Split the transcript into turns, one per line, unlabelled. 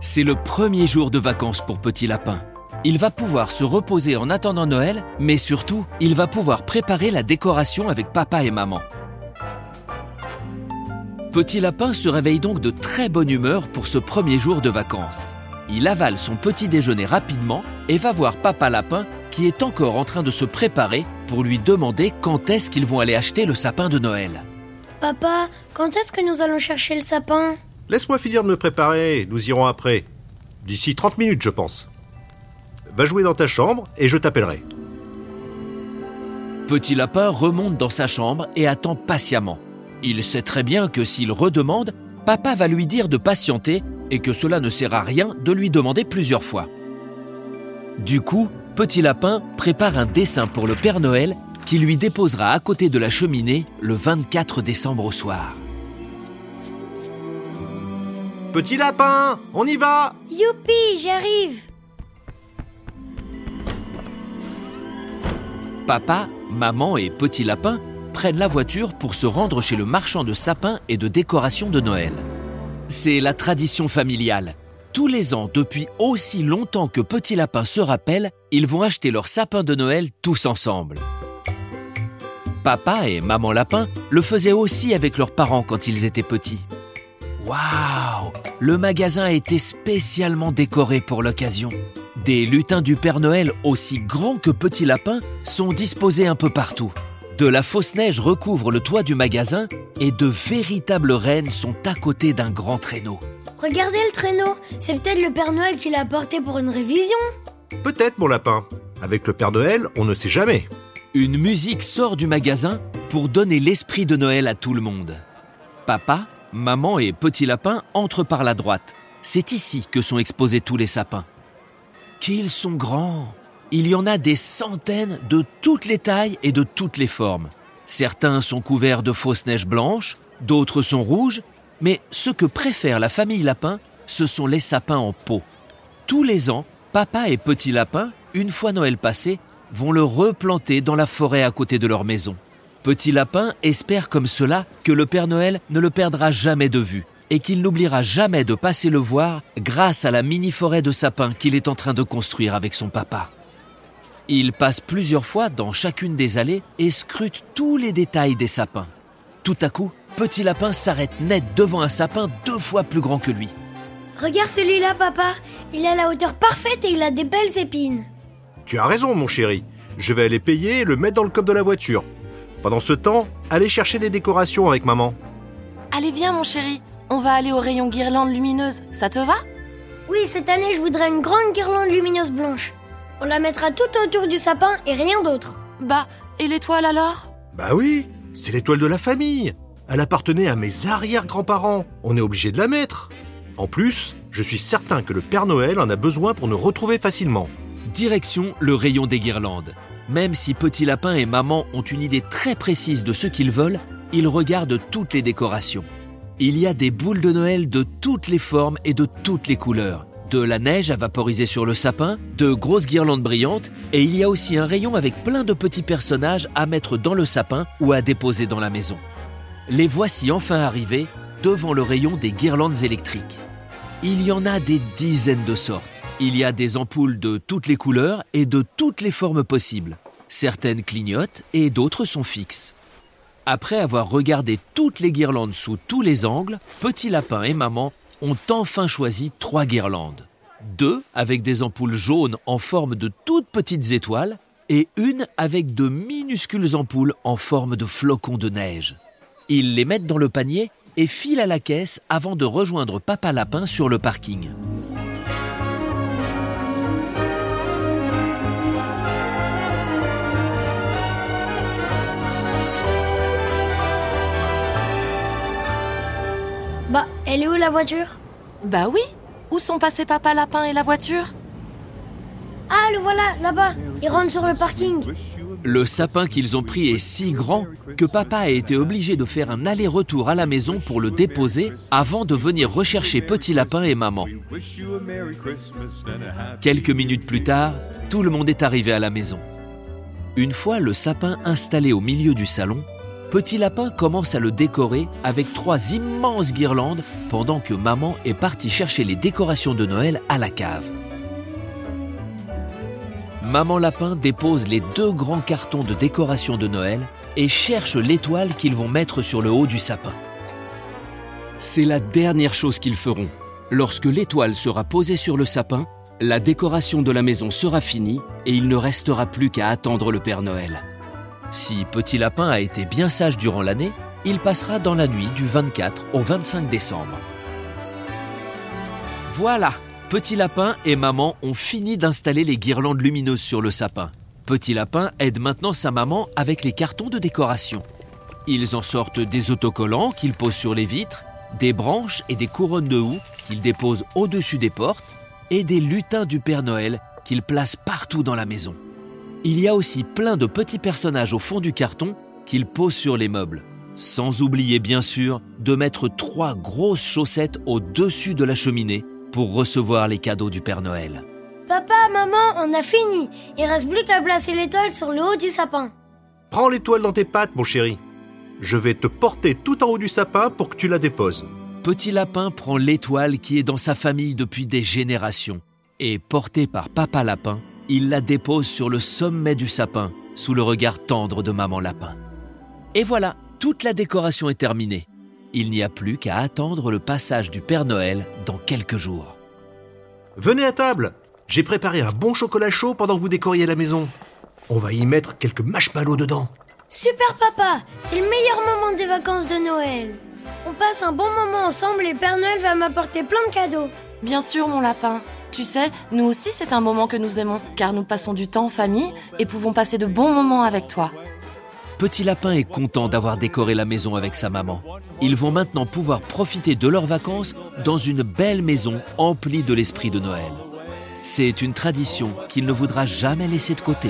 C'est le premier jour de vacances pour Petit Lapin. Il va pouvoir se reposer en attendant Noël, mais surtout, il va pouvoir préparer la décoration avec papa et maman. Petit Lapin se réveille donc de très bonne humeur pour ce premier jour de vacances. Il avale son petit déjeuner rapidement et va voir Papa Lapin qui est encore en train de se préparer pour lui demander quand est-ce qu'ils vont aller acheter le sapin de Noël.
Papa, quand est-ce que nous allons chercher le sapin?
Laisse-moi finir de me préparer, nous irons après. D'ici 30 minutes, je pense. Va jouer dans ta chambre et je t'appellerai.
Petit Lapin remonte dans sa chambre et attend patiemment. Il sait très bien que s'il redemande, papa va lui dire de patienter et que cela ne sert à rien de lui demander plusieurs fois. Du coup, Petit Lapin prépare un dessin pour le Père Noël qui lui déposera à côté de la cheminée le 24 décembre au soir.
Petit lapin, on y va
Youpi, j'arrive
Papa, maman et Petit Lapin prennent la voiture pour se rendre chez le marchand de sapins et de décorations de Noël. C'est la tradition familiale. Tous les ans, depuis aussi longtemps que Petit Lapin se rappelle, ils vont acheter leur sapin de Noël tous ensemble. Papa et Maman Lapin le faisaient aussi avec leurs parents quand ils étaient petits. Waouh Le magasin a été spécialement décoré pour l'occasion. Des lutins du Père Noël aussi grands que Petit Lapin sont disposés un peu partout. De la fausse neige recouvre le toit du magasin et de véritables rennes sont à côté d'un grand traîneau.
Regardez le traîneau, c'est peut-être le Père Noël qui l'a apporté pour une révision.
Peut-être, mon lapin. Avec le Père Noël, on ne sait jamais.
Une musique sort du magasin pour donner l'esprit de Noël à tout le monde. Papa, maman et petit lapin entrent par la droite. C'est ici que sont exposés tous les sapins. Qu'ils sont grands Il y en a des centaines de toutes les tailles et de toutes les formes. Certains sont couverts de fausses neiges blanches, d'autres sont rouges, mais ce que préfère la famille lapin, ce sont les sapins en pot. Tous les ans, papa et petit lapin, une fois Noël passé, vont le replanter dans la forêt à côté de leur maison. Petit Lapin espère comme cela que le Père Noël ne le perdra jamais de vue et qu'il n'oubliera jamais de passer le voir grâce à la mini-forêt de sapins qu'il est en train de construire avec son papa. Il passe plusieurs fois dans chacune des allées et scrute tous les détails des sapins. Tout à coup, Petit Lapin s'arrête net devant un sapin deux fois plus grand que lui.
Regarde celui-là, papa. Il a la hauteur parfaite et il a des belles épines.
Tu as raison, mon chéri. Je vais aller payer et le mettre dans le coffre de la voiture. Pendant ce temps, allez chercher des décorations avec maman.
Allez, viens, mon chéri. On va aller au rayon guirlande lumineuse. Ça te va?
Oui, cette année, je voudrais une grande guirlande lumineuse blanche. On la mettra tout autour du sapin et rien d'autre.
Bah, et l'étoile alors?
Bah oui, c'est l'étoile de la famille. Elle appartenait à mes arrière-grands-parents. On est obligé de la mettre. En plus, je suis certain que le Père Noël en a besoin pour nous retrouver facilement.
Direction le rayon des guirlandes. Même si Petit Lapin et Maman ont une idée très précise de ce qu'ils veulent, ils regardent toutes les décorations. Il y a des boules de Noël de toutes les formes et de toutes les couleurs. De la neige à vaporiser sur le sapin, de grosses guirlandes brillantes, et il y a aussi un rayon avec plein de petits personnages à mettre dans le sapin ou à déposer dans la maison. Les voici enfin arrivés devant le rayon des guirlandes électriques. Il y en a des dizaines de sortes. Il y a des ampoules de toutes les couleurs et de toutes les formes possibles. Certaines clignotent et d'autres sont fixes. Après avoir regardé toutes les guirlandes sous tous les angles, Petit Lapin et Maman ont enfin choisi trois guirlandes. Deux avec des ampoules jaunes en forme de toutes petites étoiles et une avec de minuscules ampoules en forme de flocons de neige. Ils les mettent dans le panier et filent à la caisse avant de rejoindre Papa Lapin sur le parking.
Elle est où la voiture?
Bah oui. Où sont passés Papa Lapin et la voiture?
Ah, le voilà, là-bas. Il rentre sur le parking.
Le sapin qu'ils ont pris est si grand que papa a été obligé de faire un aller-retour à la maison pour le déposer avant de venir rechercher Petit Lapin et maman. Quelques minutes plus tard, tout le monde est arrivé à la maison. Une fois le sapin installé au milieu du salon, Petit Lapin commence à le décorer avec trois immenses guirlandes pendant que maman est partie chercher les décorations de Noël à la cave. Maman Lapin dépose les deux grands cartons de décoration de Noël et cherche l'étoile qu'ils vont mettre sur le haut du sapin. C'est la dernière chose qu'ils feront. Lorsque l'étoile sera posée sur le sapin, la décoration de la maison sera finie et il ne restera plus qu'à attendre le Père Noël. Si Petit Lapin a été bien sage durant l'année, il passera dans la nuit du 24 au 25 décembre. Voilà, Petit Lapin et Maman ont fini d'installer les guirlandes lumineuses sur le sapin. Petit Lapin aide maintenant sa maman avec les cartons de décoration. Ils en sortent des autocollants qu'ils posent sur les vitres, des branches et des couronnes de houx qu'ils déposent au-dessus des portes, et des lutins du Père Noël qu'ils placent partout dans la maison. Il y a aussi plein de petits personnages au fond du carton qu'ils posent sur les meubles. Sans oublier bien sûr de mettre trois grosses chaussettes au-dessus de la cheminée pour recevoir les cadeaux du Père Noël.
Papa, maman, on a fini. Il reste plus qu'à placer l'étoile sur le haut du sapin.
Prends l'étoile dans tes pattes, mon chéri. Je vais te porter tout en haut du sapin pour que tu la déposes.
Petit Lapin prend l'étoile qui est dans sa famille depuis des générations et, porté par Papa Lapin, il la dépose sur le sommet du sapin, sous le regard tendre de Maman Lapin. Et voilà, toute la décoration est terminée. Il n'y a plus qu'à attendre le passage du Père Noël dans quelques jours.
Venez à table. J'ai préparé un bon chocolat chaud pendant que vous décoriez la maison. On va y mettre quelques marshmallows dedans.
Super papa, c'est le meilleur moment des vacances de Noël. On passe un bon moment ensemble et Père Noël va m'apporter plein de cadeaux.
Bien sûr, mon lapin. Tu sais, nous aussi, c'est un moment que nous aimons, car nous passons du temps en famille et pouvons passer de bons moments avec toi.
Petit Lapin est content d'avoir décoré la maison avec sa maman. Ils vont maintenant pouvoir profiter de leurs vacances dans une belle maison emplie de l'esprit de Noël. C'est une tradition qu'il ne voudra jamais laisser de côté.